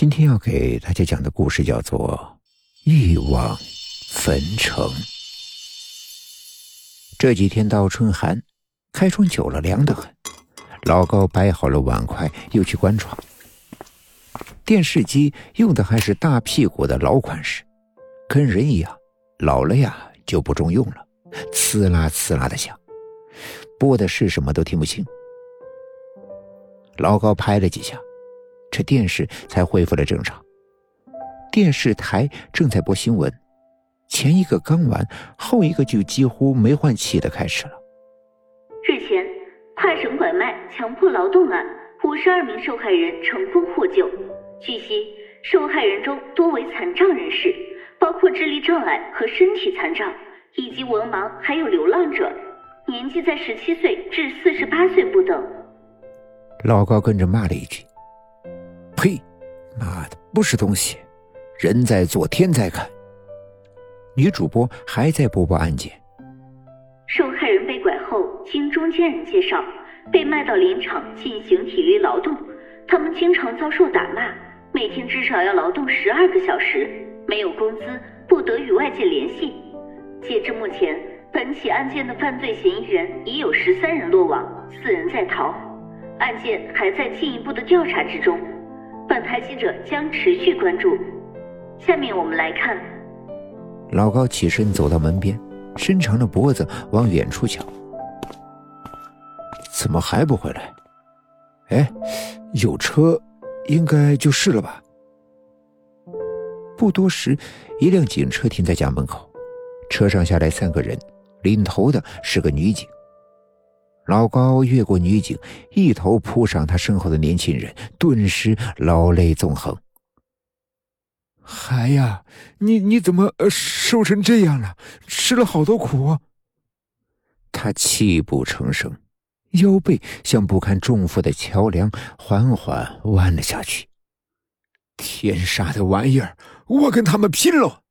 今天要给大家讲的故事叫做《欲望焚城》。这几天倒春寒，开窗久了凉得很。老高摆好了碗筷，又去关窗。电视机用的还是大屁股的老款式，跟人一样，老了呀就不中用了，呲啦呲啦的响，播的是什么都听不清。老高拍了几下。这电视才恢复了正常。电视台正在播新闻，前一个刚完，后一个就几乎没换气的开始了。日前，跨省拐卖强迫劳动案，五十二名受害人成功获救。据悉，受害人中多为残障人士，包括智力障碍和身体残障，以及文盲，还有流浪者，年纪在十七岁至四十八岁不等。老高跟着骂了一句。呸！妈的，不是东西！人在做，天在看。女主播还在播报案件。受害人被拐后，经中间人介绍，被卖到林场进行体力劳动。他们经常遭受打骂，每天至少要劳动十二个小时，没有工资，不得与外界联系。截至目前，本起案件的犯罪嫌疑人已有十三人落网，四人在逃，案件还在进一步的调查之中。本台记者将持续关注。下面我们来看。老高起身走到门边，伸长了脖子往远处瞧。怎么还不回来？哎，有车，应该就是了吧。不多时，一辆警车停在家门口，车上下来三个人，领头的是个女警。老高越过女警，一头扑上他身后的年轻人，顿时老泪纵横。孩呀，你你怎么瘦成这样了？吃了好多苦。他泣不成声，腰背像不堪重负的桥梁，缓缓弯了下去。天杀的玩意儿！我跟他们拼了！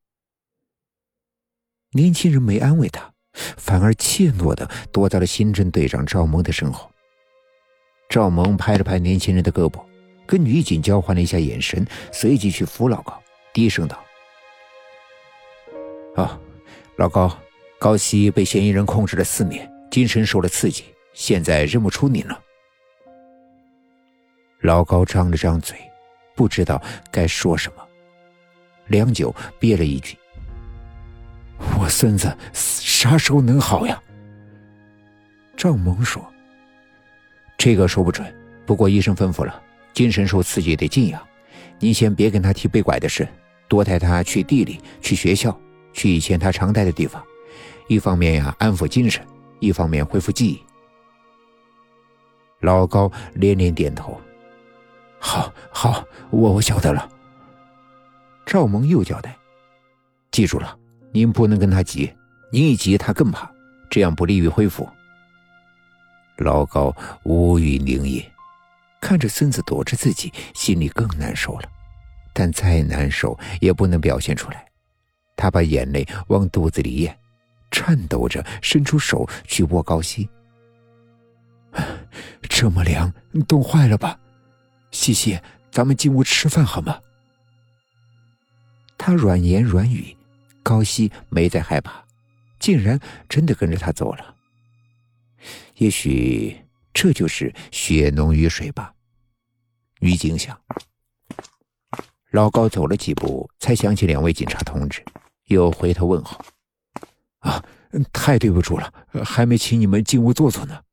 年轻人没安慰他。反而怯懦的躲在了刑侦队长赵萌的身后。赵萌拍了拍年轻人的胳膊，跟女警交换了一下眼神，随即去扶老高，低声道：“啊，老高，高希被嫌疑人控制了四年，精神受了刺激，现在认不出你了。”老高张了张嘴，不知道该说什么，良久憋了一句。我孙子啥时候能好呀？赵萌说：“这个说不准，不过医生吩咐了，精神受刺激得静养。你先别跟他提被拐的事，多带他去地里，去学校，去以前他常待的地方。一方面呀，安抚精神；一方面恢复记忆。”老高连连点头：“好，好，我我晓得了。”赵萌又交代：“记住了。”您不能跟他急，你一急他更怕，这样不利于恢复。老高无语凝噎，看着孙子躲着自己，心里更难受了。但再难受也不能表现出来。他把眼泪往肚子里咽，颤抖着伸出手去握高希。这么凉，冻坏了吧？西西，咱们进屋吃饭好吗？他软言软语。高希没再害怕，竟然真的跟着他走了。也许这就是血浓于水吧。女警想。老高走了几步，才想起两位警察同志，又回头问好：“啊，太对不住了，还没请你们进屋坐坐呢。”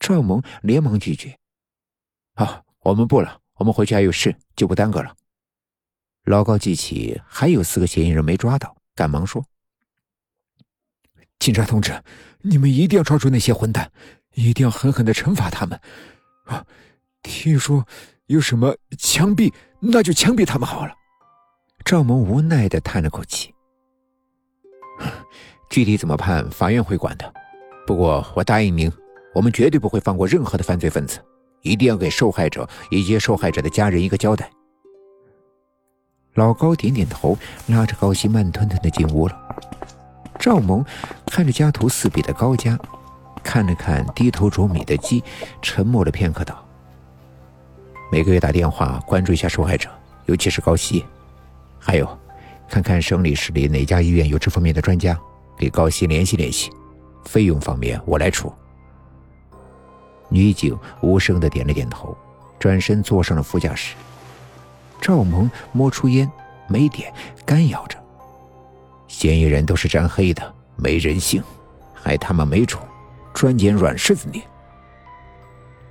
赵萌连忙拒绝：“啊，我们不了，我们回去还有事，就不耽搁了。”老高记起还有四个嫌疑人没抓到，赶忙说：“警察同志，你们一定要抓住那些混蛋，一定要狠狠的惩罚他们。啊，听说有什么枪毙，那就枪毙他们好了。”赵萌无奈的叹了口气：“具体怎么判，法院会管的。不过我答应您，我们绝对不会放过任何的犯罪分子，一定要给受害者以及受害者的家人一个交代。”老高点点头，拉着高希慢吞吞的进屋了。赵萌看着家徒四壁的高家，看了看低头啄米的鸡，沉默了片刻，道：“每个月打电话关注一下受害者，尤其是高希。还有，看看省里市里哪家医院有这方面的专家，给高希联系联系。费用方面我来出。女警无声的点了点头，转身坐上了副驾驶。赵萌摸出烟，没点，干咬着。嫌疑人都是沾黑的，没人性，还他妈没种，专捡软柿子捏。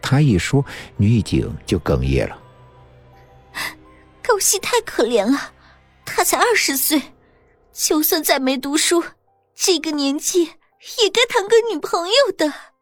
他一说，女警就哽咽了。高希太可怜了，他才二十岁，就算再没读书，这个年纪也该谈个女朋友的。